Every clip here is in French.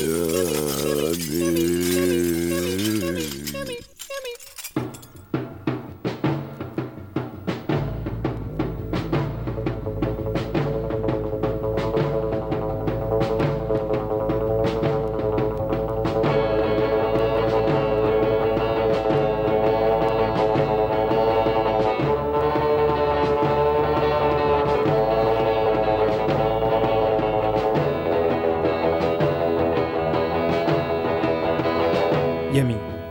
Yeah.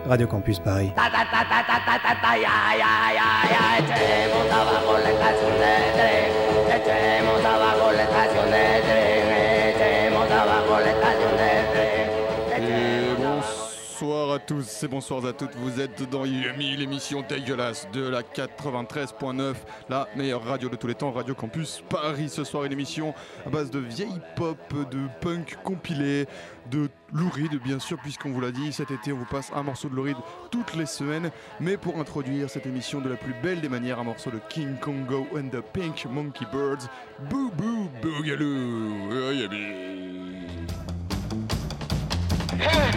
Radio Campus Paris. Tous et bonsoir à toutes, vous êtes dans Yumi, l'émission dégueulasse de la 93.9, la meilleure radio de tous les temps, Radio Campus Paris. Ce soir une émission à base de vieille pop, de punk compilé, de Louride bien sûr puisqu'on vous l'a dit cet été on vous passe un morceau de Louride toutes les semaines. Mais pour introduire cette émission de la plus belle des manières un morceau de King Kongo and the Pink Monkey Birds Boo Boo Boogaloo Hey,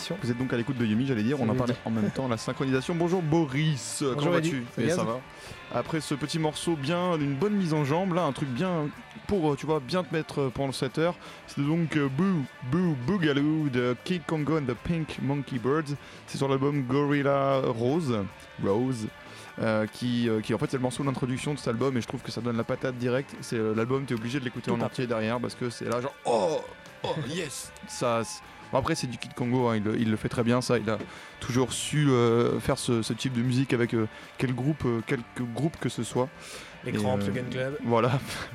l'émission. Vous êtes donc à l'écoute de Yumi, j'allais dire. On en parle en même temps la synchronisation. Bonjour Boris, Bonjour, comment vas-tu? Ça va va. Après ce petit morceau bien, d'une bonne mise en jambe, là, un truc bien pour, euh, tu vois, bien te mettre euh, pendant cette heure. C'est donc euh, Boo Boo Boogaloo de Kid Congo and the Pink Monkey Birds. C'est sur l'album Gorilla Rose. Rose. euh, qui, euh, qui en fait c'est le morceau d'introduction de cet album et je trouve que ça donne la patate direct. C'est euh, l'album, t'es obligé de l'écouter en entier derrière parce que c'est là genre oh oh yes ça. Bon, après c'est du Kid Congo, hein, il, le- il le fait très bien ça. Il a toujours su euh, faire ce, ce type de musique avec euh, quel groupe, euh, quelque groupe que ce soit. Les euh, le Gun Club. Voilà,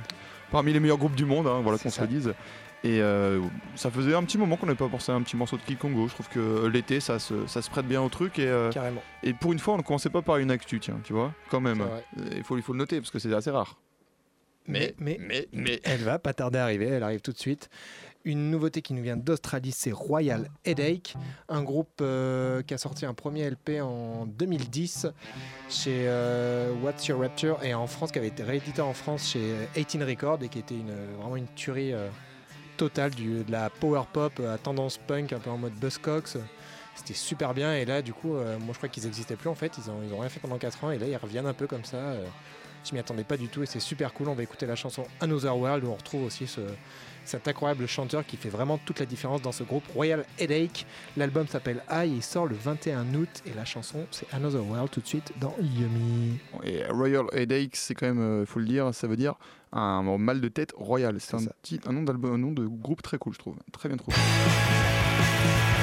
parmi les meilleurs groupes du monde, hein, voilà qu'on se le dise. Et ça faisait un petit moment qu'on n'avait pas pensé à un petit morceau de Kid Congo. Je trouve que l'été, ça se, ça se prête bien au truc. Et, Carrément. et pour une fois, on ne commençait pas par une actu, tiens, tu vois, quand même. Faut, il faut le noter parce que c'est assez rare. Mais, mais, mais, mais. elle va pas tarder à arriver, elle arrive tout de suite. Une nouveauté qui nous vient d'Australie, c'est Royal Headache, un groupe euh, qui a sorti un premier LP en 2010 chez euh, What's Your Rapture et en France, qui avait été réédité en France chez 18 Records et qui était une, vraiment une tuerie euh, totale, du, de la power pop à tendance punk, un peu en mode Buzzcocks. C'était super bien et là, du coup, moi je crois qu'ils n'existaient plus en fait, ils ont, ils ont rien fait pendant 4 ans et là ils reviennent un peu comme ça. Euh, je m'y attendais pas du tout et c'est super cool. On va écouter la chanson Another World où on retrouve aussi ce, cet incroyable chanteur qui fait vraiment toute la différence dans ce groupe Royal Headache. L'album s'appelle I et il sort le 21 août et la chanson c'est Another World tout de suite dans Yummy. Et Royal Headache, c'est quand même, il faut le dire, ça veut dire un mal de tête royal. C'est un, petit- un nom d'album, un nom de groupe très cool, je trouve. Très bien trouvé.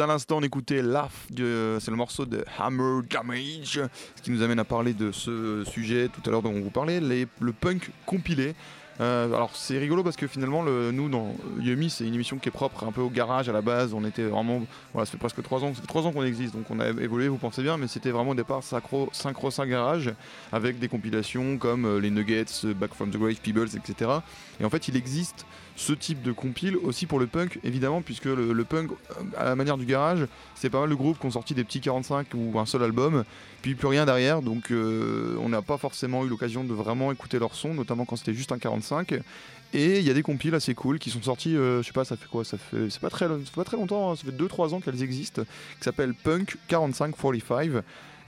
À l'instant, on écoutait Laugh, c'est le morceau de Hammer Damage, ce qui nous amène à parler de ce sujet. Tout à l'heure dont on vous parlait, les- le punk compilé. Euh, alors c'est rigolo parce que finalement le, nous dans Yumi c'est une émission qui est propre un peu au garage à la base. On était vraiment voilà ça fait presque trois ans ça fait trois ans qu'on existe donc on a évolué vous pensez bien mais c'était vraiment au départ synchro synchro 5 garage avec des compilations comme euh, les Nuggets euh, Back from the Grave Peebles etc et en fait il existe ce type de compile aussi pour le punk évidemment puisque le, punk euh, à la manière du garage c'est pas mal de groupes qui ont sorti des petits 45 ou un seul album puis plus rien derrière donc euh, on n'a pas forcément eu l'occasion de vraiment écouter leur son notamment quand c'était juste un 45 et il y a des compiles assez cool qui sont sortis euh, je sais pas ça fait quoi ça fait c'est pas très pas très longtemps hein, ça fait 2-3 ans qu'elles existent qui s'appellent Punk 4545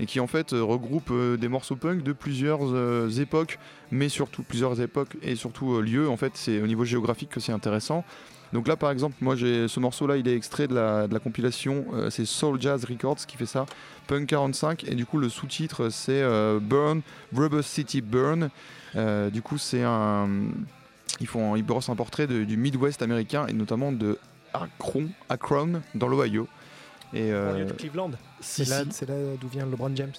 et qui en fait euh, regroupe euh, des morceaux punk de plusieurs euh, époques mais surtout plusieurs époques et surtout lieux. En fait c'est au niveau géographique que c'est intéressant. Donc là par exemple moi j'ai ce morceau là il est extrait de la, compilation c'est Soul Jazz Records qui fait ça Punk 45 et du coup le sous-titre c'est Burn Rubber City Burn. Du coup c'est un ils font ils brossent un portrait du Midwest américain et notamment de Akron Akron dans l'Ohio et euh, Banlieue de Cleveland. si, C'est là, si. c'est là d'où vient LeBron James.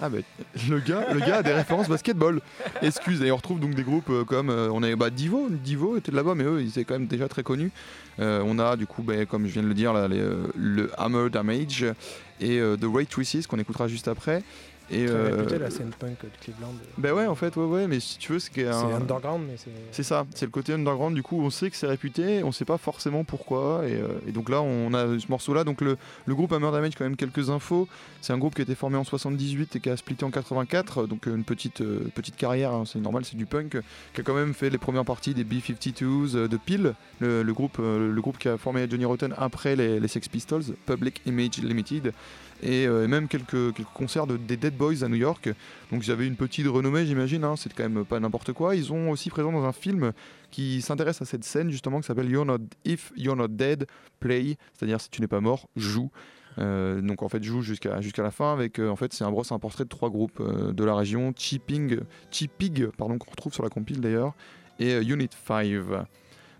Ah bah, le gars, le gars a des références basketball. Excuse. Et on retrouve donc des groupes euh, comme euh, on est bah, Divo, Divo était de là-bas, mais eux ils étaient quand même déjà très connus. Euh, on a du coup, bah, comme je viens de le dire, là, les, le Hammer Damage et euh, The Ray Traces qu'on écoutera juste après. Et Très euh, réputé, la scène punk de Cleveland. bah ouais, en fait, ouais, ouais, mais si tu veux, c'est un, underground, mais c'est. c'est ça, c'est le côté underground. Du coup, on sait que c'est réputé, on sait pas forcément pourquoi. Et, euh, et donc là, on a ce morceau-là. Donc le, le groupe Hammer Damage, quand même quelques infos. C'est un groupe qui a été formé en 78 et qui a splitté en 84. Donc euh, une petite, euh, petite carrière, hein, c'est normal, c'est du punk. Qui a quand même fait les premières parties des B-52s euh, de Peel, le, le groupe, euh, le groupe qui a formé Johnny Rotten après les, les Sex Pistols, Public Image Limited. Et euh, même quelques, concerts de, des Dead Boys à New York. Donc ils avaient une petite renommée, j'imagine. hein, c'est quand même pas n'importe quoi. Ils ont aussi présent dans un film qui s'intéresse à cette scène justement qui s'appelle If You're Not Dead Play, c'est-à-dire si tu n'es pas mort, joue. Euh, donc en fait joue jusqu'à la fin avec euh, en fait c'est un brosse un portrait de trois groupes de la région Cheaping Cheapig pardon qu'on retrouve sur la compile d'ailleurs et Unit 5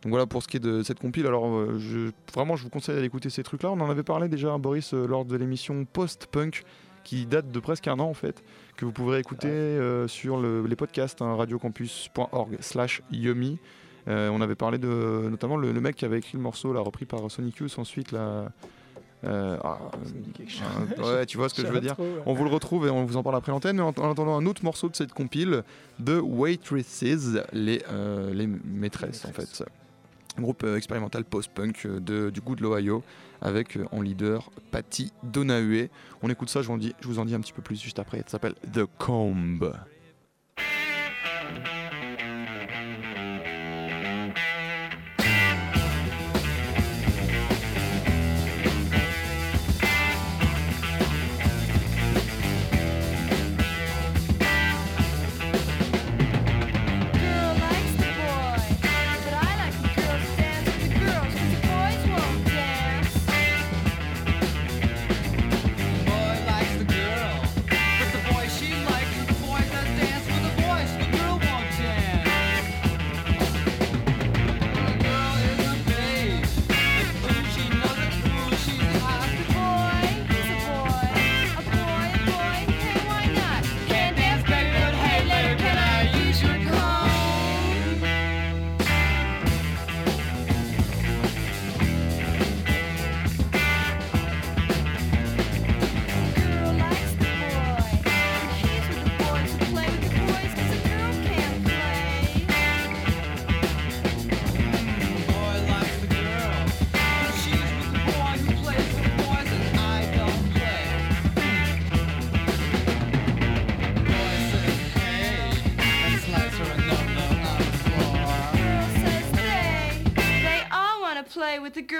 donc voilà pour ce qui est de cette compile alors euh, je, vraiment je vous conseille d'aller écouter ces trucs là on en avait parlé déjà Boris euh, lors de l'émission post-punk qui date de presque un an en fait que vous pourrez écouter euh, sur le- les podcasts hein, radiocampus.org slash yummy euh, on avait parlé de notamment le, le mec qui avait écrit le morceau, là, repris par Sonic Youth ensuite. Là, euh, ah, ouais, tu vois ce que je veux dire. Trop, ouais. On vous le retrouve et on vous en parle après l'antenne. Mais en, en attendant un autre morceau de cette compile de Waitresses, les, les maîtresses en fait. Groupe euh, expérimental post-punk euh, du goût de l'Ohio avec euh, en leader Patty Donahue. On écoute ça, je vous, en dis, je vous en dis un petit peu plus juste après. Ça s'appelle The Comb.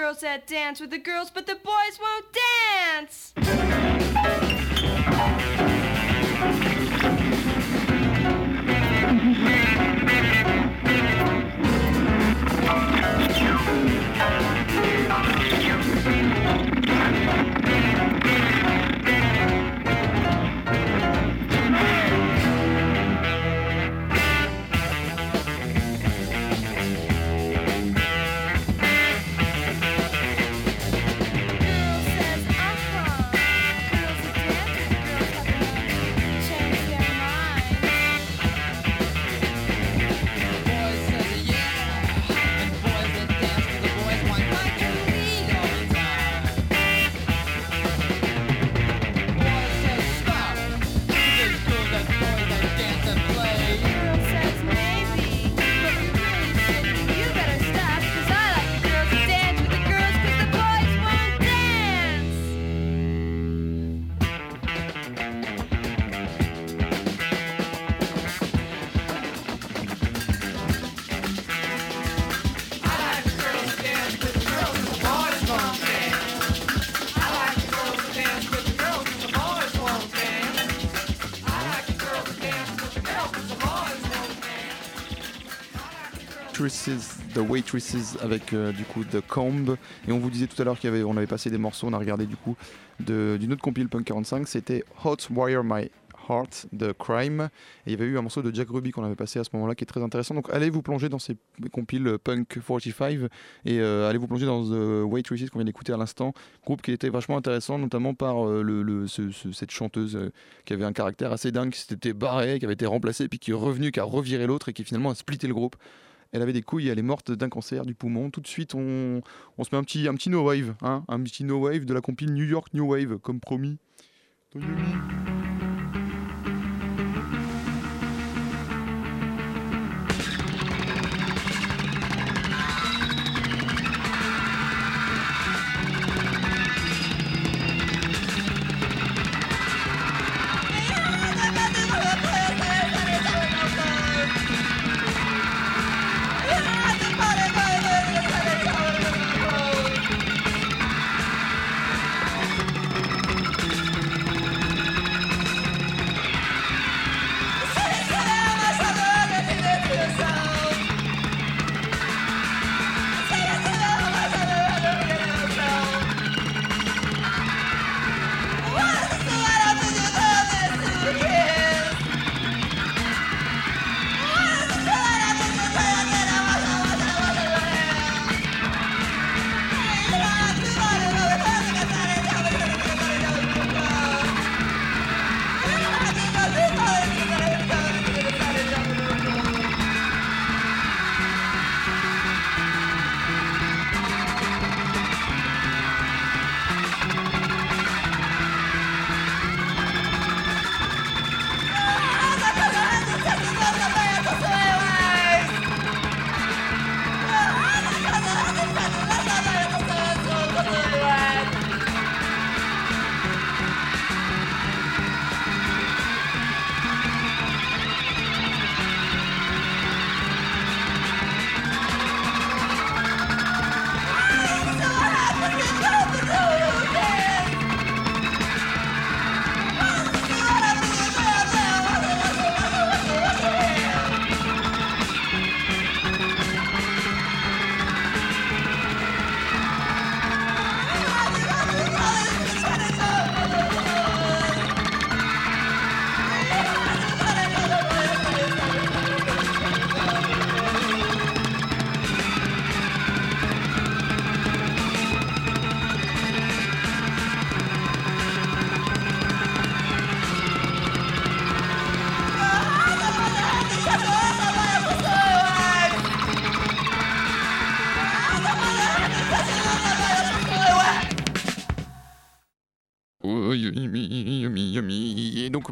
Girls that dance with the girls, but The Waitresses avec euh, du coup The Comb. Et on vous disait tout à l'heure qu'on avait passé des morceaux, on a regardé du coup d'une autre compile Punk 45, c'était Hot Wire My Heart de Crime. Et il y avait eu un morceau de Jack Ruby qu'on avait passé à ce moment-là qui est très intéressant. Donc allez vous plonger dans ces compiles Punk 45 et euh, allez vous plonger dans The Waitresses qu'on vient d'écouter à l'instant. Groupe qui était vachement intéressant, notamment par euh, le, le- ce- ce- cette chanteuse qui avait un caractère assez dingue, qui s'était barrée, qui avait été remplacée, puis qui est revenue, qui a reviré l'autre et qui finalement a splitté le groupe. Elle avait des couilles, elle est morte d'un cancer du poumon. Tout de suite, on, on se met un petit, un petit no wave, hein, un petit no wave de la compile New York New Wave, comme promis.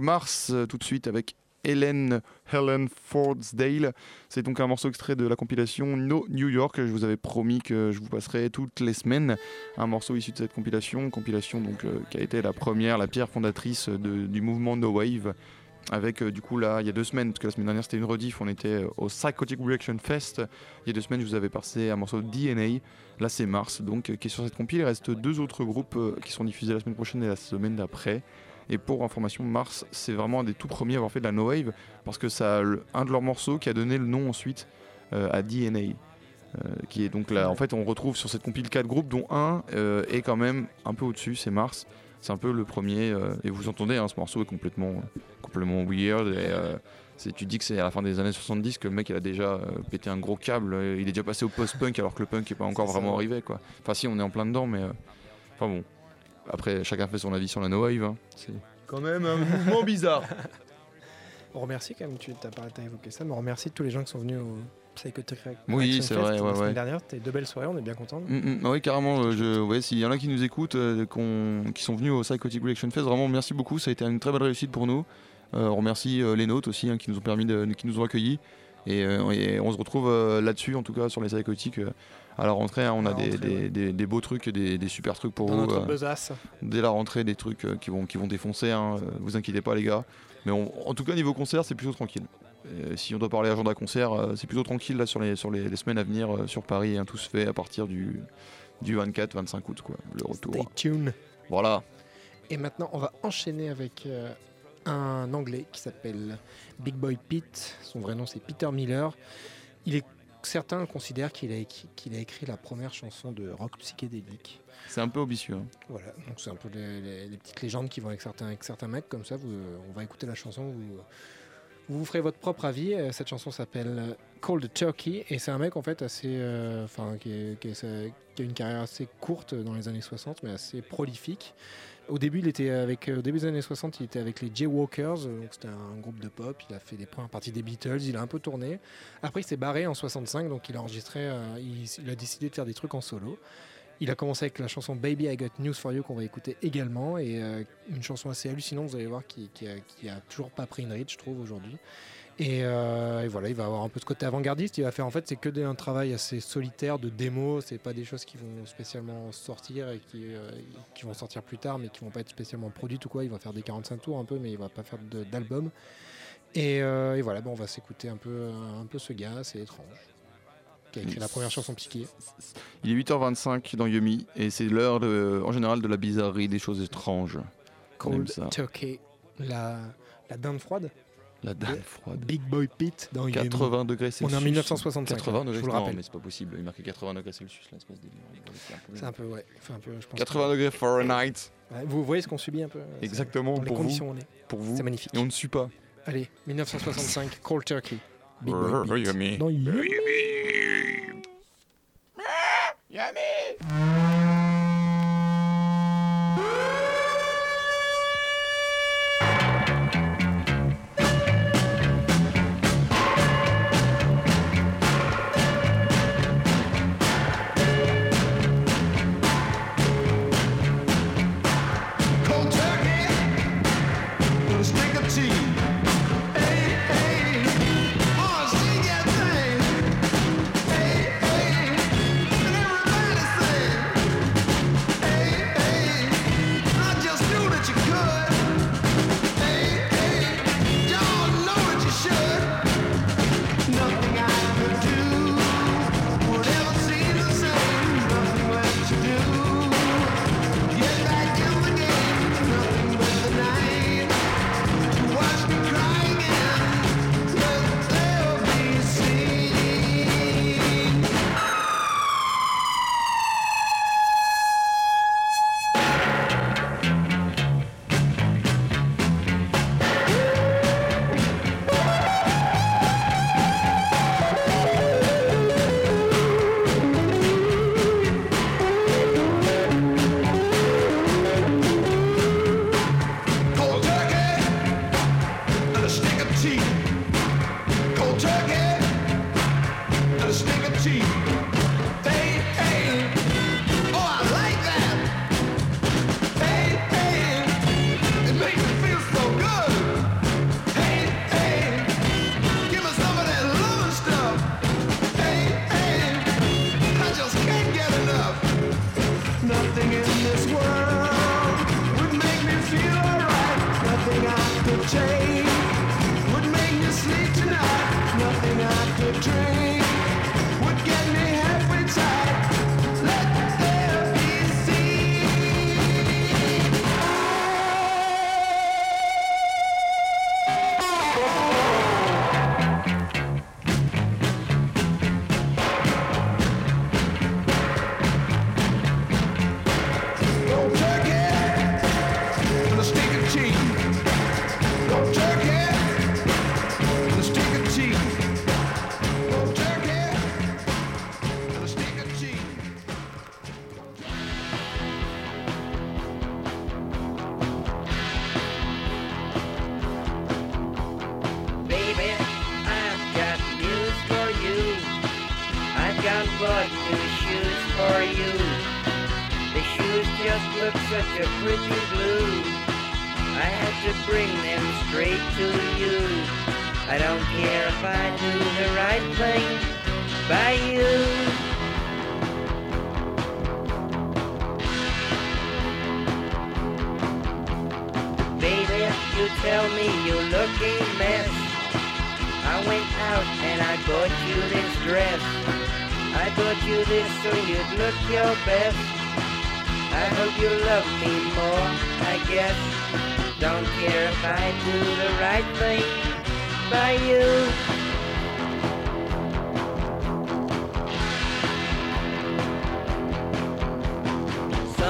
Mars, euh, tout de suite avec Helen, Helen Fordsdale. C'est donc un morceau extrait de la compilation No New York. Je vous avais promis que je vous passerai toutes les semaines un morceau issu de cette compilation. Compilation donc, euh, qui a été la première, la pierre fondatrice du mouvement No Wave. Avec euh, du coup là, il y a deux semaines, parce que la semaine dernière c'était une rediff, on était au Psychotic Reaction Fest. Il y a deux semaines, je vous avais passé un morceau de DNA. Là, c'est Mars, donc, qui est sur cette compile. Il reste deux autres groupes qui sont diffusés la semaine prochaine et la semaine d'après. Et pour information, Mars, c'est vraiment un des tout premiers à avoir fait de la no wave, parce que c'est un de leurs morceaux qui a donné le nom ensuite euh, à DNA. euh, qui est donc là, en fait, on retrouve sur cette compile quatre groupes, dont un euh, est quand même un peu au-dessus, c'est Mars. C'est un peu le premier, et vous entendez, hein, ce morceau est complètement, complètement weird. Et, tu dis que c'est à la fin des années 70 que le mec il a déjà euh, pété un gros câble, euh, il est déjà passé au post-punk alors que le punk n'est pas encore ça. vraiment arrivé. Quoi. Enfin, si, on est en plein dedans, mais. euh, Enfin bon. Après, chacun fait son avis sur la no wave. hein. C'est quand même un mouvement bizarre. On remercie quand même, tu t'as évoqué ça, mais on remercie tous les gens qui sont venus au Psychotic Reaction Oui, c'est Fest vrai, la ouais, dernière. C'était deux belles soirées, on est bien contents. Mm, mm, oui, carrément. euh, je, ouais, S'il y en a qui nous écoutent, euh, qui sont venus au Psychotic Reaction Fest, vraiment merci beaucoup. Ça a été une très belle réussite pour nous. Euh, on remercie euh, les nôtres aussi, hein, qui nous ont permis de, qui nous ont accueillis. Et, euh, et on se retrouve euh, là-dessus, en tout cas sur les psychotiques. euh, à la rentrée, hein, on a des, rentrée, des- ouais. des- des beaux trucs, des, des super trucs pour Dans vous. notre dès la rentrée, des trucs qui, vont, qui vont défoncer. Hein, vous inquiétez pas, les gars. Mais on- en tout cas, niveau concert, c'est plutôt tranquille. Si on doit parler agenda concert, euh, c'est plutôt tranquille là sur les, sur les, les semaines à venir euh, sur Paris. hein, tout se fait à partir du, du 24-25 août, quoi, le retour. Stay tuned. Voilà. Et maintenant, on va enchaîner avec euh, un anglais qui s'appelle Big Boy Pete. Son vrai nom, c'est Peter Miller. Il est certains considèrent qu'il a, écrit- qu'il a écrit la première chanson de rock psychédélique. C'est un peu ambitieux. hein. Voilà, donc c'est un peu les, les- les petites légendes qui vont avec certains, avec certains mecs comme ça. Vous, on va écouter la chanson, vous, vous vous ferez votre propre avis. Euh, Cette chanson s'appelle Cold Turkey et c'est un mec en fait assez, euh, qui a une carrière assez courte dans les années 60, mais assez prolifique. Au début, il était avec, euh, au début des années 60, il était avec les Jaywalkers, euh, c'était un groupe de pop. Il a fait les premières parties des Beatles, il a un peu tourné. Après, il s'est barré en 65, donc il a enregistré, euh, il, a décidé de faire des trucs en solo. Il a commencé avec la chanson Baby I Got News for You qu'on va écouter également et une chanson assez hallucinante, vous allez voir, qui, qui a toujours pas pris une ride, je trouve, aujourd'hui. Et, euh, et voilà, il va avoir un peu ce côté avant-gardiste. Il va faire en fait, c'est que un travail assez solitaire de démo. C'est pas des choses qui vont spécialement sortir et qui, euh, qui vont sortir plus tard, mais qui vont pas être spécialement produites ou quoi. Il va faire des 45 tours un peu, mais il va pas faire d'album. Et, euh, et voilà, bon, on va s'écouter un peu, un peu ce gars, c'est étrange, qui a écrit la première chanson psyché. Il est 8h25 dans Yumi et c'est l'heure en général de la bizarrerie, des choses étranges. Cold. Turkey, la, la dinde froide, La dalle froide. Big Boy Pit dans Yumi. 80 degrés Celsius. On est en 1965, 80 je degrés, vous le non, rappelle. mais c'est pas possible. Il marquait 80 degrés Celsius, là, espèce de délire. Il va laisser un peu- C'est un peu, ouais. Enfin, un peu, je pense 80 degrés Fahrenheit. que- vous voyez ce qu'on subit un peu euh, Exactement, Dans les pour vous. conditions où on est. Pour vous. C'est magnifique. Et on ne suit pas. Allez, 1965, Cold Turkey. Big Boy Pete. Dans Yumi.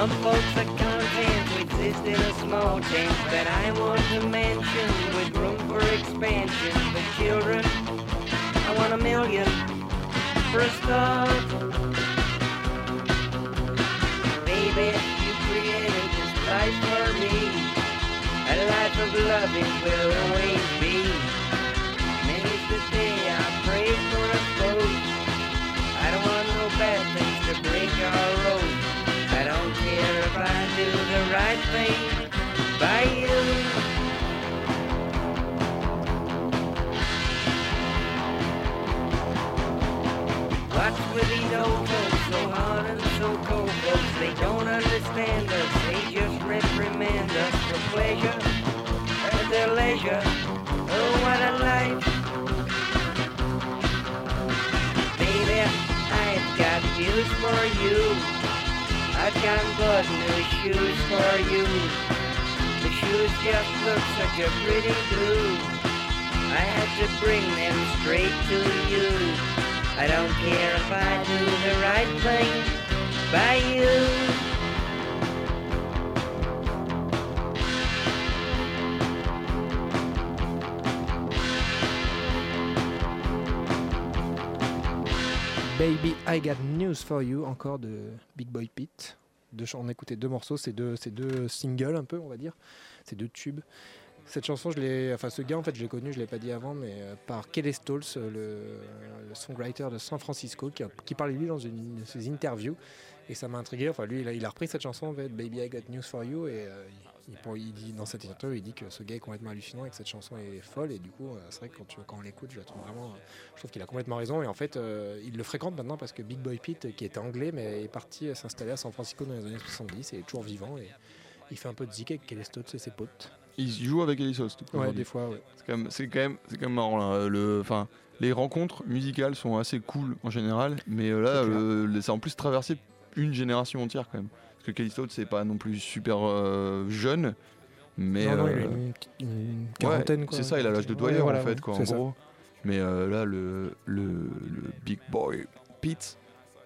Some folks are content to exist in a small tent that I want to mention with room for expansion. But children, I want a million for a start. Baby, you created this life for me. A life of loving will always be. Many's the day I pray for a boat. I don't want no bad things to break our road. If I do the right thing by you. What's with oh, these old folks so hard and so cold, folks? They don't understand us. They just reprimand us for pleasure at their leisure. Oh, what a life. Baby, I've got news for you. I've got bought new shoes for you. The shoes just look such a pretty blue. I had to bring them straight to you. I don't care if I do the right thing by you. Baby, I Got News for You, encore de Big Boy Pete. On a écouté deux morceaux, c'est deux, deux singles un peu, on va dire. C'est deux tubes. Cette chanson, je l'ai, enfin ce gars en fait, je l'ai connu, je l'ai pas dit avant, mais euh, par Kelly Stoltz, euh, le, songwriter de San Francisco, qui, a- qui parlait lui dans une de ses interviews, et ça m'a intrigué. Enfin lui, il a, il a repris cette chanson, en fait, Baby I Got News for You, et euh, il, il- pour- il dit dans cette interview, il dit que ce gars est complètement hallucinant et que cette chanson est folle, et du coup, euh, c'est vrai que quand, tu, quand on l'écoute, je la trouve vraiment, euh, je trouve qu'il a complètement raison, et en fait, euh, il le fréquente maintenant parce que Big Boy Pete, qui était anglais, mais est parti euh, s'installer à San Francisco dans les années 70, et est toujours vivant, et il fait un peu de zik avec Kelly Stoltz et ses potes. Il joue avec Ellie Sauce. Ouais, des fois, ouais. C'est quand même, c'est quand même, c'est quand même marrant. là. Le, les rencontres musicales sont assez cool en général, mais euh, là, C'est ça a en plus traversé une génération entière quand même. Que Kelly Stott, c'est pas non plus super euh, jeune, mais non, non, euh, il a une, ouais, quarantaine, quoi. c'est ça, il a l'âge de Ouais, Dwyer voilà, en fait, ouais, quoi, en ça. gros. Mais euh, là, le, le, le Big Boy Pete,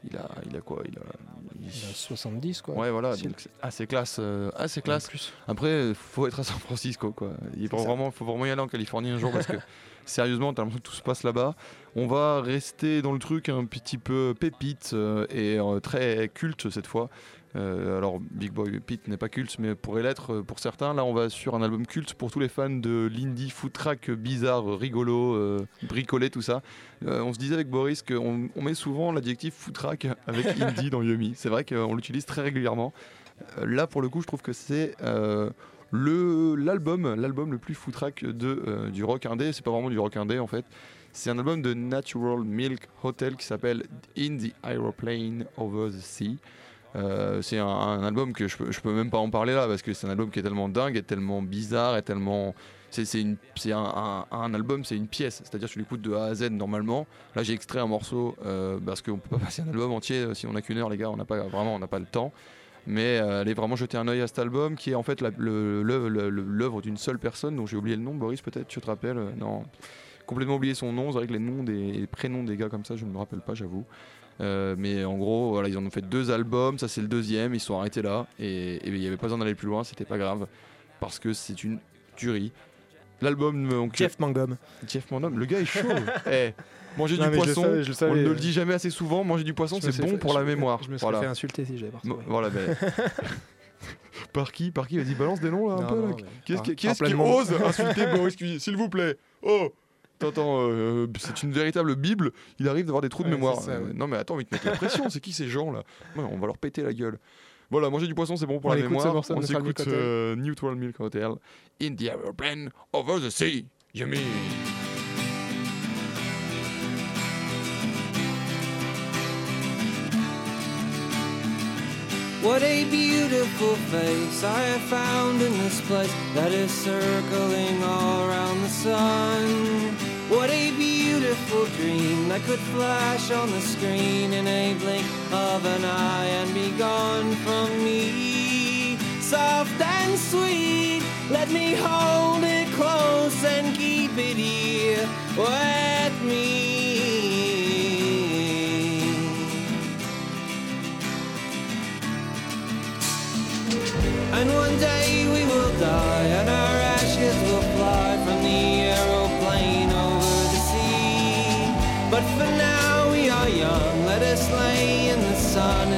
il a, il a quoi Il a, il- Il a 70, quoi. Ouais, voilà, donc c'est assez classe, euh, assez classe. Plus. Après, faut être à San Francisco, quoi. Il faut vraiment, faut vraiment y aller en Californie un jour parce que sérieusement, t'as l'impression que tout se passe là-bas. On va rester dans le truc un petit peu pépite euh, et euh, très culte cette fois. Euh, alors, Big Boy Pete n'est pas culte, mais pourrait l'être pour certains. Là, on va sur un album culte pour tous les fans de l'indie food track bizarre, rigolo, euh, bricolé, tout ça. Euh, on se disait avec Boris qu'on on met souvent l'adjectif food track avec indie dans Yumi. C'est vrai qu'on l'utilise très régulièrement. Là, pour le coup, je trouve que c'est le l'album, l'album le plus foutraque de euh, du rock indé. C'est pas vraiment du rock indé en fait. C'est un album de Natural Milk Hotel qui s'appelle In the Aeroplane Over the Sea. Euh, c'est un, album que je je peux même pas en parler là parce que c'est un album qui est tellement dingue, et tellement bizarre, et tellement c'est un, un- un album, c'est une pièce. C'est-à-dire tu l'écoutes de A à Z normalement. Là, j'ai extrait un morceau euh, parce qu'on peut pas passer un album entier si on a qu'une heure, les gars. On n'a pas vraiment, on n'a pas le temps. Mais euh, allez vraiment jeter un œil à cet album qui est en fait l'œuvre d'une seule personne dont j'ai oublié le nom. Boris, peut-être, tu te rappelles? Euh, Non, complètement oublié son nom. C'est vrai que les noms des les prénoms des gars comme ça, je ne me rappelle pas, j'avoue. Euh, mais en gros, voilà, ils en ont fait deux albums. Ça, c'est le deuxième. Ils sont arrêtés là et il n'y avait pas besoin d'aller plus loin. C'était pas grave parce que c'est une tuerie. L'album, Jeff Mangum. Jeff Mondom, le gars est chaud. Eh, manger du mais poisson, savais, savais. on ne le dit jamais assez souvent. Manger du poisson, c'est bon fait- pour la mémoire. Je me serais voilà. fait insulter si j'avais. Voilà, ben. par qui Par qui Vas-y, balance des noms là un Non, peu. là. mais- Qui est-ce qui, ose insulter Boris S'il vous plaît. Oh T'entends, euh, c'est une véritable Bible. Il arrive d'avoir des trous de mémoire. c'est ça, Euh, ouais. Non, mais attends, ils te mettent la pression. C'est qui ces gens là? Ouais, On va leur péter la gueule. Voilà, manger du poisson, c'est bon pour On la mémoire. morceau On s'écoute Hotel. euh, Neutral Milk Hotel. In the aeroplane over the sea. Yummy. What a beautiful face I have found in this place that is circling all around the sun. What a beautiful dream that could flash on the screen in a blink of an eye and be gone from me. Soft and sweet, let me hold it close and keep it here with me. And one day we will die, and our ashes will fly from the aeroplane over the sea. But for now we are young, let us lay in the sun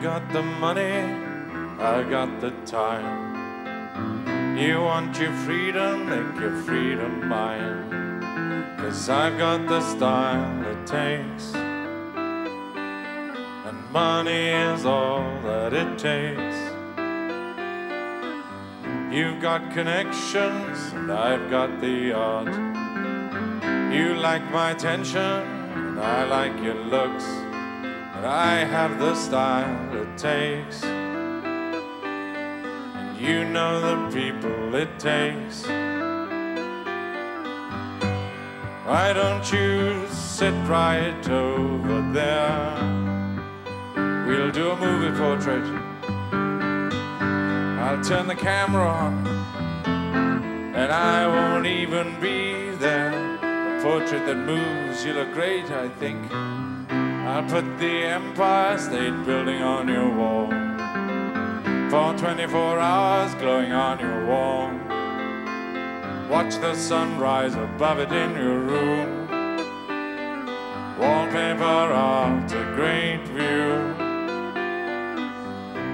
got the money, I got the time. You want your freedom, make your freedom mine. Cause I've got the style it takes. And money is all that it takes. You've got connections, and I've got the art. You like my attention, and I like your looks. And I have the style it takes. And you know the people it takes. Why don't you sit right over there? We'll do a movie portrait. I'll turn the camera on, and I won't even be there. A portrait that moves, you look great, I think. I'll put the Empire State Building on your wall. For 24 hours glowing on your wall. Watch the sunrise above it in your room. Wallpaper art, a great view.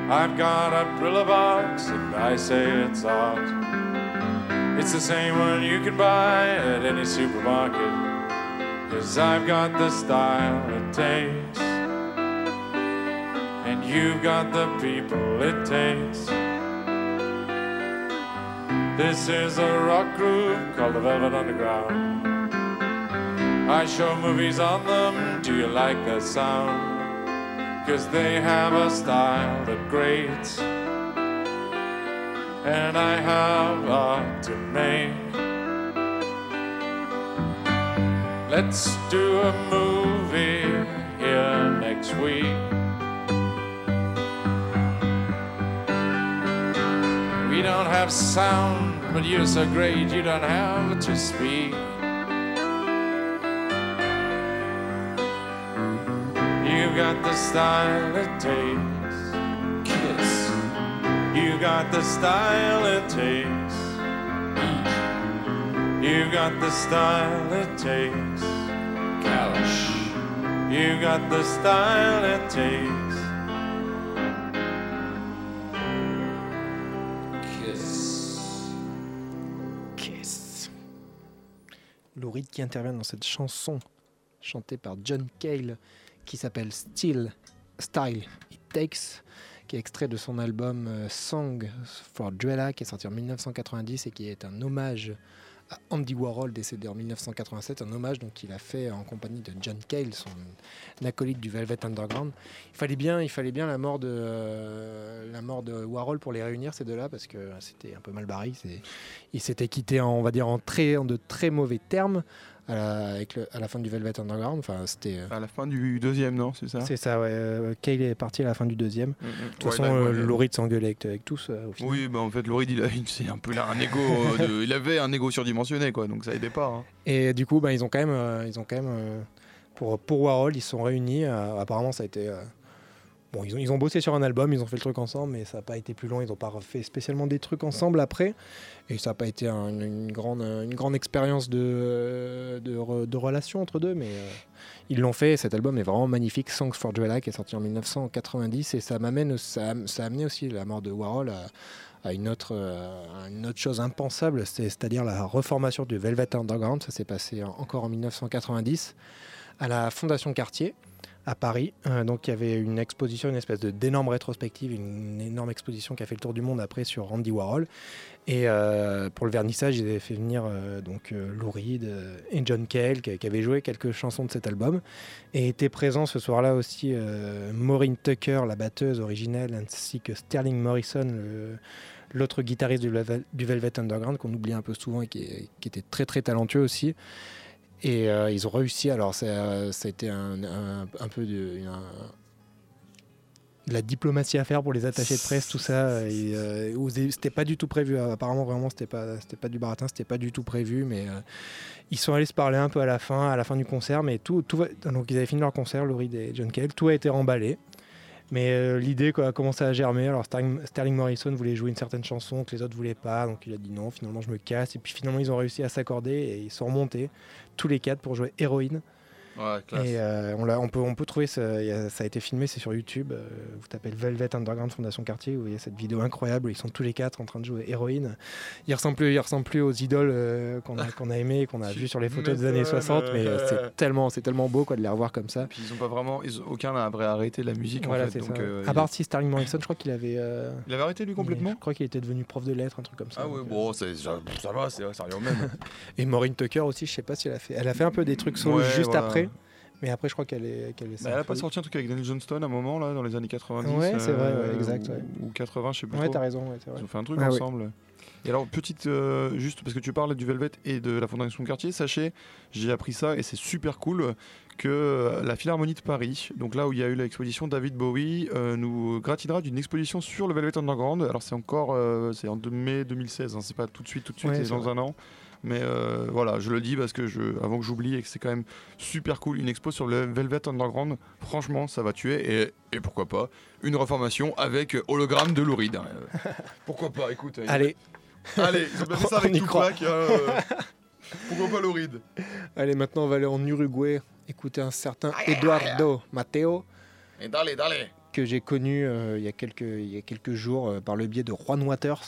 I've got a Brillo box and I say it's art. It's the same one you can buy at any supermarket. Cause I've got the style it takes. And you've got the people it takes. This is a rock group called the Velvet Underground. I show movies on them. Do you like the sound? Cause they have a style that grates. And I have art to make. Let's do a movie here next week. We don't have sound, but you're so great you don't have to speak. You've got the style it takes. Kiss. You got the style it takes. You got the style it takes. You got the style it takes. Kiss. Kiss. Lou Reed qui intervient dans cette chanson chantée par John Cale qui s'appelle Still Style It Takes, qui est extrait de son album euh, Song for Joella qui est sorti en 1990 et qui est un hommage à Andy Warhol décédé en 1987, un hommage qu'il a fait en compagnie de John Cale, son acolyte du Velvet Underground. Il fallait bien, il fallait bien la mort de euh, la mort de Warhol pour les réunir ces deux-là parce que c'était un peu mal barré. Ils s'étaient quittés en, on va dire en très en de très mauvais termes à la, avec le- à la fin du Velvet Underground. Enfin, c'était euh, À la fin du deuxième, non C'est ça c'est ça. Ouais. euh, Cale est parti à la fin du deuxième. Mm, mm. De toute Ouais, façon, là, euh, Reed s'engueulait avec, avec tous au final. Oui, bah en fait, Laurie, il, a- il- c'est un peu là un ego. de- il avait un ego surdimensionné, quoi, donc ça aidait pas. hein. Et du coup, bah, ils ont quand même, ils ont quand même pour, pour Warhol, ils sont réunis. apparemment, ça a été. Ils ont, bossé sur un album, ils ont fait le truc ensemble, mais ça n'a pas été plus long. Ils n'ont pas refait spécialement des trucs ensemble après. Et ça n'a pas été un- une, grande, expérience de, de, re- de relation entre deux, mais euh, ils l'ont fait. Cet album est vraiment magnifique. Songs for Joella, qui est sorti en 1990. Et ça m'amène, a- amené aussi la mort de Warhol à à une autre, euh, une autre chose impensable, c'est- c'est-à-dire la reformation du Velvet Underground. Ça s'est passé en- encore en 1990 à la Fondation Cartier à Paris. Euh, donc il y avait une exposition, une espèce d'énorme rétrospective, une énorme exposition qui a fait le tour du monde après sur Andy Warhol. Et euh, pour le vernissage, ils avaient fait venir euh, donc euh, Lou Reed et John Cale qui, qui avaient joué quelques chansons de cet album. Et était présent ce soir-là aussi Maureen Tucker, la batteuse originelle, ainsi que Sterling Morrison, l'autre guitariste du, Velvet- Underground qu'on oublie un peu souvent et qui, qui était très très talentueux aussi. Et euh, ils ont réussi. Alors, ça, a été un, peu de, la diplomatie à faire pour les attachés de presse, tout ça. Euh, c'était pas du tout prévu. Apparemment, vraiment, c'était pas, pas du baratin, c'était pas du tout prévu. Mais euh, ils sont allés se parler un peu à la fin, à la fin du concert. Mais tout, tout va- donc ils avaient fini leur concert, Laurie et John Cale. Tout a été remballé. Mais euh, l'idée a commencé à germer. Alors Sterling, Sterling Morrison voulait jouer une certaine chanson que les autres voulaient pas, donc il a dit non. Finalement, je me casse. Et puis finalement, ils ont réussi à s'accorder et ils sont remontés tous les quatre pour jouer Héroïne. Ouais. Et euh, on, l'a- on peut, on peut trouver ça, il y a- ça a été filmé, c'est sur YouTube. euh, vous tapez Velvet Underground Fondation Quartier, vous voyez cette vidéo incroyable. où Ils sont tous les quatre en train de jouer héroïne. Ils ressemblent plus, ils ressemblent plus aux idoles euh, qu'on a, qu'on a aimées, qu'on a vues sur les photos des années m'étonnes. 60, mais euh, c'est tellement, c'est tellement beau quoi de les revoir comme ça. Puis ils ont pas vraiment, ils ont- aucun n'a arrêté la musique Voilà, en fait. Donc, à il- part si Sterling Morrison, je crois qu'il avait. il avait arrêté lui complètement. Je crois qu'il était devenu prof de lettres, un truc comme ça. Ah euh, bon, ça, ça va, c'est au même. Et Maureen Tucker aussi, je sais pas si elle a fait. Elle a fait un peu des trucs solo Ouais, juste voilà. après. Mais après, je crois qu'elle est. est Bah, elle a pas sorti un truc avec Daniel Johnston à un moment là dans les années 90 Ouais, c'est vrai, ouais, euh, exact, ou- ouais. ou 80 je sais plus Ouais, t'as raison. ouais, vrai. Ils ont fait un truc Ah oui. ensemble. Et alors, petite, euh, juste parce que tu parles du Velvet et de la Fondation Quartier, sachez, j'ai appris ça et c'est super cool que euh, la Philharmonie de Paris, donc là où il y a eu l'exposition David Bowie, euh, nous gratinera d'une exposition sur le Velvet Underground. Alors, c'est encore, euh, c'est en mai 2016, hein, c'est pas tout de suite, tout de suite, Ouais, c'est c'est dans vrai. un an. Mais euh, voilà, je le dis parce que je, avant que j'oublie et que c'est quand même super cool. Une expo sur le Velvet Underground, franchement, ça va tuer. Et, et pourquoi pas, une reformation avec hologramme de Louride. Euh, pourquoi pas, écoute. Allez, Allez, ils ont bien fait ça avec. Tupac. hein, euh, pourquoi pas Louride? Allez, maintenant on va aller en Uruguay écouter un certain Eduardo Mateo Et d'aller, d'aller. que j'ai connu euh, il, y a quelques, il y a quelques jours euh, par le biais de Juan Waters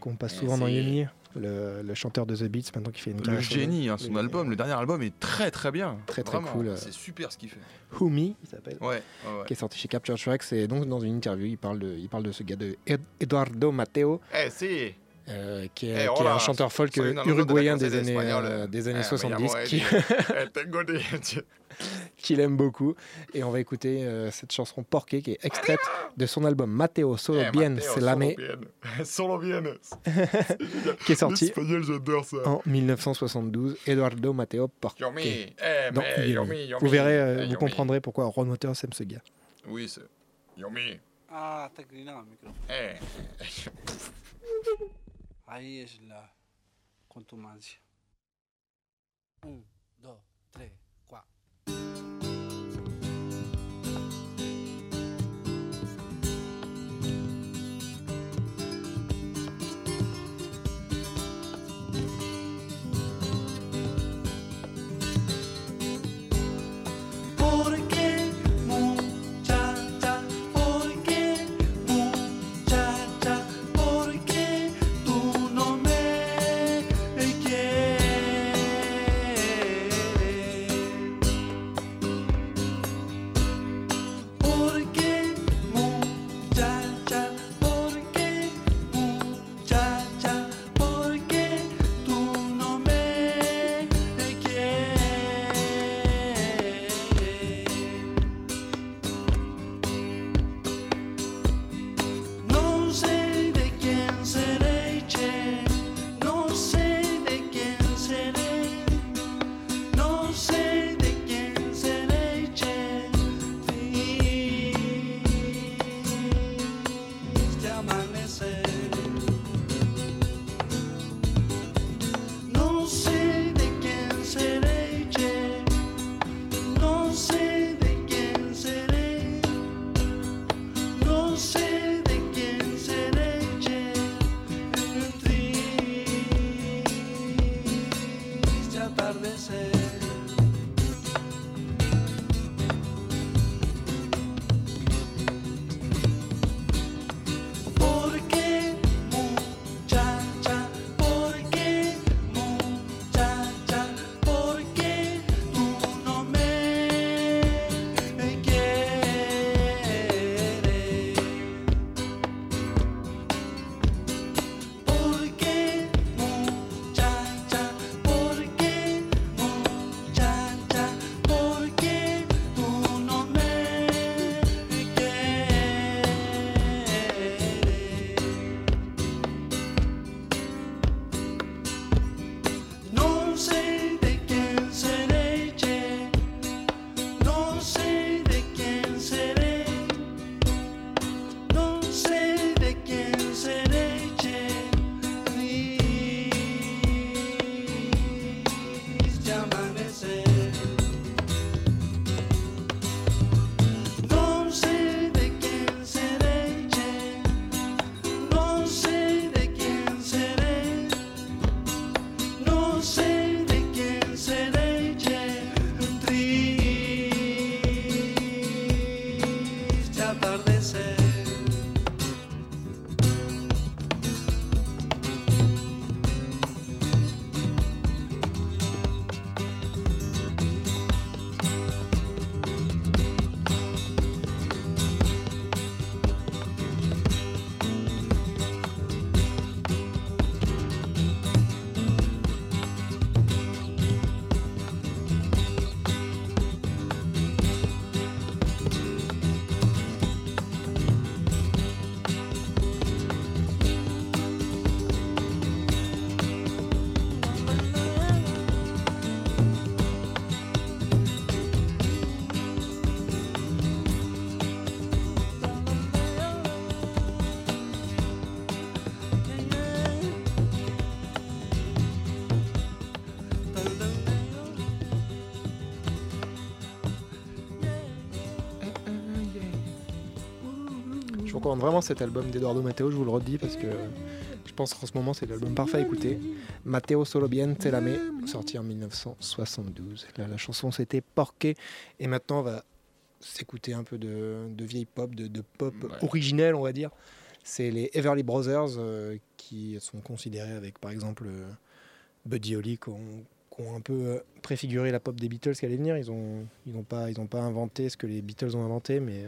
qu'on passe souvent dans Yumi, le, le chanteur de The Beats maintenant qui fait une Le génie, hein, son Le- album, le dernier album est très très bien. Très, très Vraiment, cool, euh. C'est super ce qu'il fait. Who Me, il s'appelle. Ouais, ouais, ouais. qui est sorti chez Capture Tracks et donc dans une interview il parle de, il parle de ce gars de Ed- Eduardo Mateo Eh, si euh, qui, est, Eh, qui est hola, un chanteur folk uruguayen des années, euh, des années Eh, me 70 llamo qui, Qu'il aime beaucoup et on va écouter euh, cette chanson Porqué qui est extraite de son album Mateo Solo Eh, Bien Mateo, Se Lame solo bien. Solo bien. qui est sorti ça. en 1972 Eduardo Mateo Porqué Yomi, eh, Yomi. Yomi, vous verrez euh, eh, vous Yomi. comprendrez pourquoi Ron Waters aime ce gars Oui, c'est. Yomi. Ah, el micrófono. Eh. Ahí es la contumacia. Un, dos, tres, recommande vraiment cet album d'Eduardo Matteo, je vous le redis parce que je pense qu'en ce moment c'est l'album parfait à écouter. Matteo Solo Bien Te Lame, sorti en 1972. Là, la chanson c'était Porqué et maintenant on va s'écouter un peu de, de vieille pop, de, de pop Ouais. originelle on va dire. C'est les Everly Brothers euh, qui sont considérés avec par exemple euh, Buddy Holly qui ont, un peu euh, préfiguré la pop des Beatles qui allait venir. Ils n'ont ils ont pas, ils ont pas inventé ce que les Beatles ont inventé, mais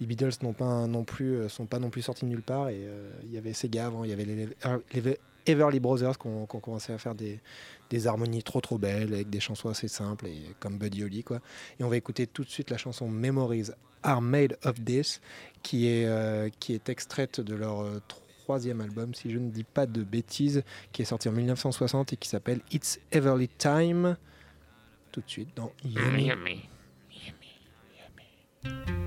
les Beatles n'ont pas non plus, euh, sont pas non plus sortis de nulle part. Et euh, il y avait Sega avant, il y avait les, les Everly Brothers qui ont, commencé à faire des, des harmonies trop trop belles avec des chansons assez simples et comme Buddy Holly quoi. Et on va écouter tout de suite la chanson Memories Are Made of This qui est, euh, qui est extraite de leur euh, troisième album, si je ne dis pas de bêtises, qui est sorti en 1960 et qui s'appelle It's Everly Time. Tout de suite dans Yummy. Take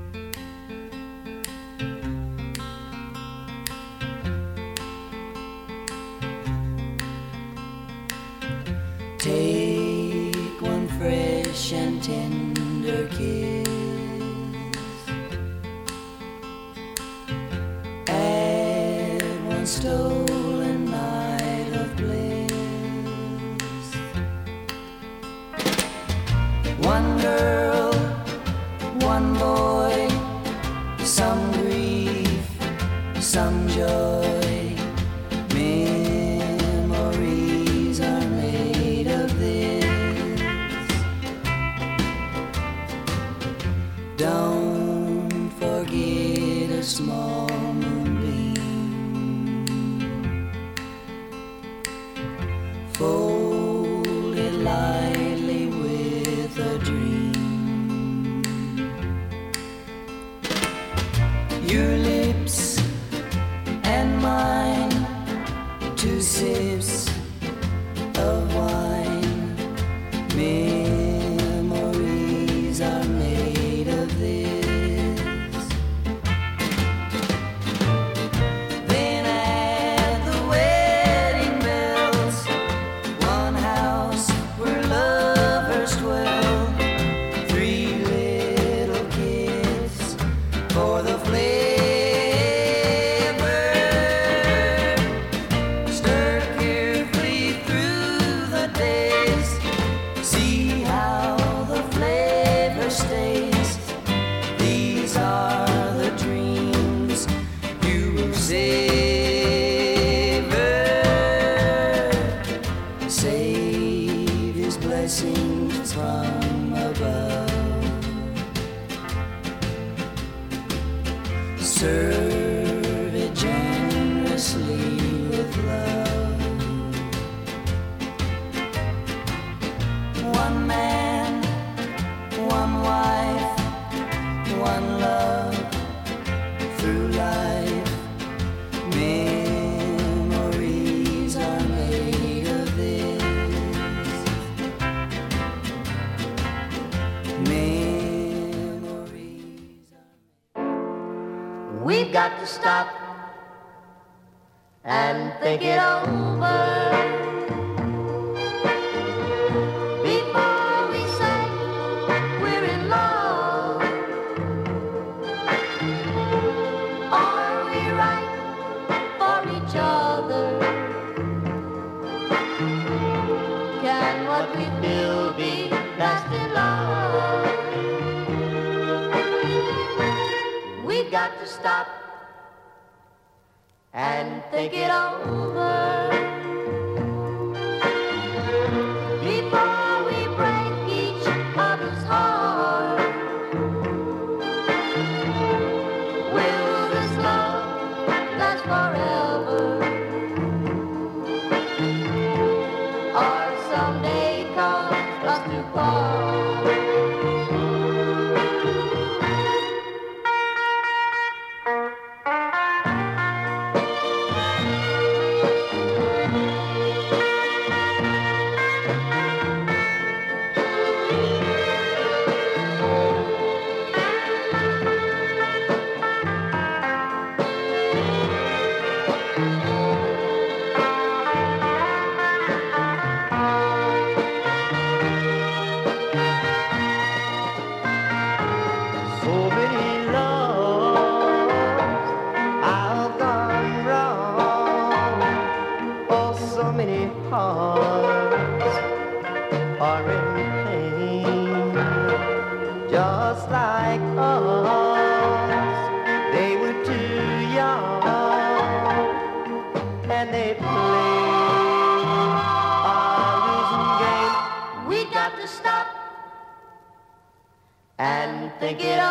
tender kiss. Add one stolen night of bliss. One girl, one boy, some grief, some joy. forget us more.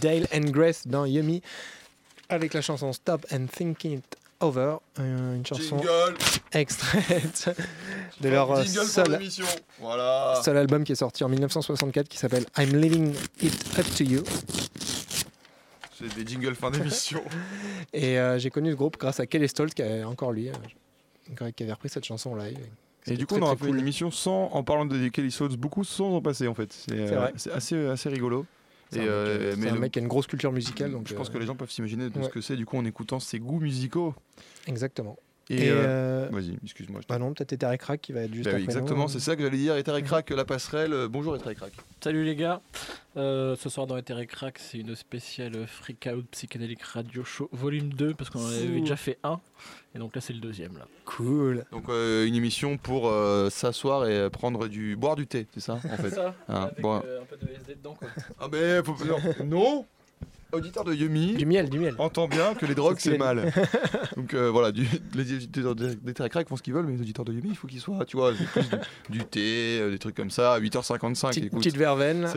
Dale and Grace dans Yummy avec la chanson Stop and Thinking It Over, euh, une chanson Jingle. extraite de leur euh, seul, l'émission. Voilà. seul album qui est sorti en 1964 qui s'appelle I'm Leaving It Up to You. C'est des jingles fin d'émission. Et euh, j'ai connu ce groupe grâce à Kelly Stolt, qui est encore lui, euh, qui avait repris cette chanson live. Et du coup, très, on aura fait une cool. émission sans, en parlant de Kelly Souls, beaucoup sans en passer en fait. C'est euh, assez rigolo. C'est un, Et, mec, euh, euh, un le- mec qui a une grosse culture musicale. Donc, je pense euh, que les gens peuvent s'imaginer de ce que c'est du coup en écoutant ses goûts musicaux. Exactement. Et, Et, euh, euh, vas-y, excuse-moi. je bah non, peut-être Ether et Crack qui va être juste Bah oui, après exactement, nous. c'est ça que j'allais dire. Ether et Crack, la passerelle. Euh, Bonjour Ether et Crack. Salut les gars, Euh, ce soir dans Ether et Crack, c'est une spéciale Freak Out Psychedelic Radio Show volume 2 parce qu'on en avait déjà fait un et donc là c'est le deuxième là. Cool. Donc euh, une émission pour euh, s'asseoir et prendre du boire du thé, c'est ça en fait. ça, Ah, avec bon. euh, un peu de SD dedans quoi. Ah mais faut non. Auditeur de Yumi. Du miel, du miel. Entend bien que les drogues C'est mal. Donc euh, voilà, du, les auditeurs et Crack font ce qu'ils veulent, mais les auditeurs de Yumi, il faut qu'ils soient, tu vois, plus du, du thé, euh, des trucs comme ça, à 8h55. Petite, écoute. petite verveine.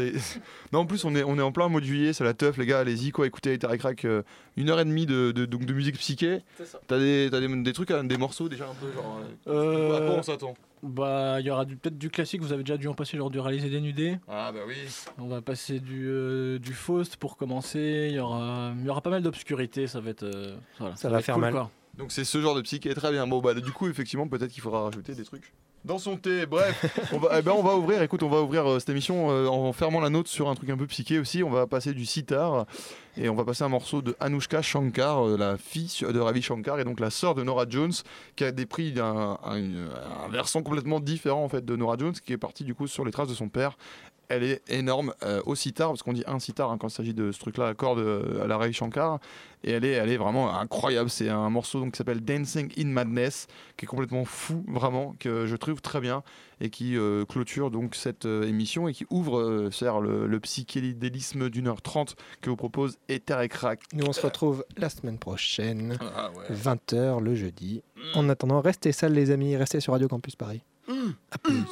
Non, en plus, on est, on est en plein mois de juillet, c'est la teuf, les gars. Allez-y, quoi, écoutez Ether et Crack, euh, une heure et demie de, de, donc de musique psyché. C'est ça. T'as des, t'as des, des trucs, hein, des morceaux déjà un peu genre. euh, à quoi on s'attend? Bah il y aura du- peut-être du classique, vous avez déjà dû en passer lors du réalisé dénudé. Ah bah oui. On va passer du, euh, du Faust pour commencer, il y aura, il y aura pas mal d'obscurité, ça va être... euh, voilà, Ça va faire cool, mal. quoi. Donc c'est ce genre de psyché, très bien. Bon bah du coup, effectivement, peut-être qu'il faudra rajouter des trucs. Dans son thé, bref, on va, eh ben, on va ouvrir, écoute, on va ouvrir euh, cette émission euh, en fermant la note sur un truc un peu psyché aussi. On va passer du sitar et on va passer un morceau de Anushka Shankar, euh, la fille de Ravi Shankar et donc la sœur de Nora Jones, qui a des prix d'un un, un versant complètement différent en fait de Nora Jones, qui est partie du coup sur les traces de son père. Elle est énorme euh, au sitar, parce qu'on dit un sitar hein, quand il s'agit de ce truc-là, à corde euh, à la Ravi Shankar. Et elle est, elle est vraiment incroyable. C'est un morceau donc, qui s'appelle Dancing in Madness, qui est complètement fou, vraiment, que je trouve très bien et qui euh, clôture donc cette euh, émission et qui ouvre euh, le, le psychédélisme d'une heure trente que vous propose Ether et Crack. Nous, on se retrouve la semaine prochaine, Ah ouais. 20h le jeudi. En attendant, restez sales, les amis. Restez sur Radio Campus Paris. À plus.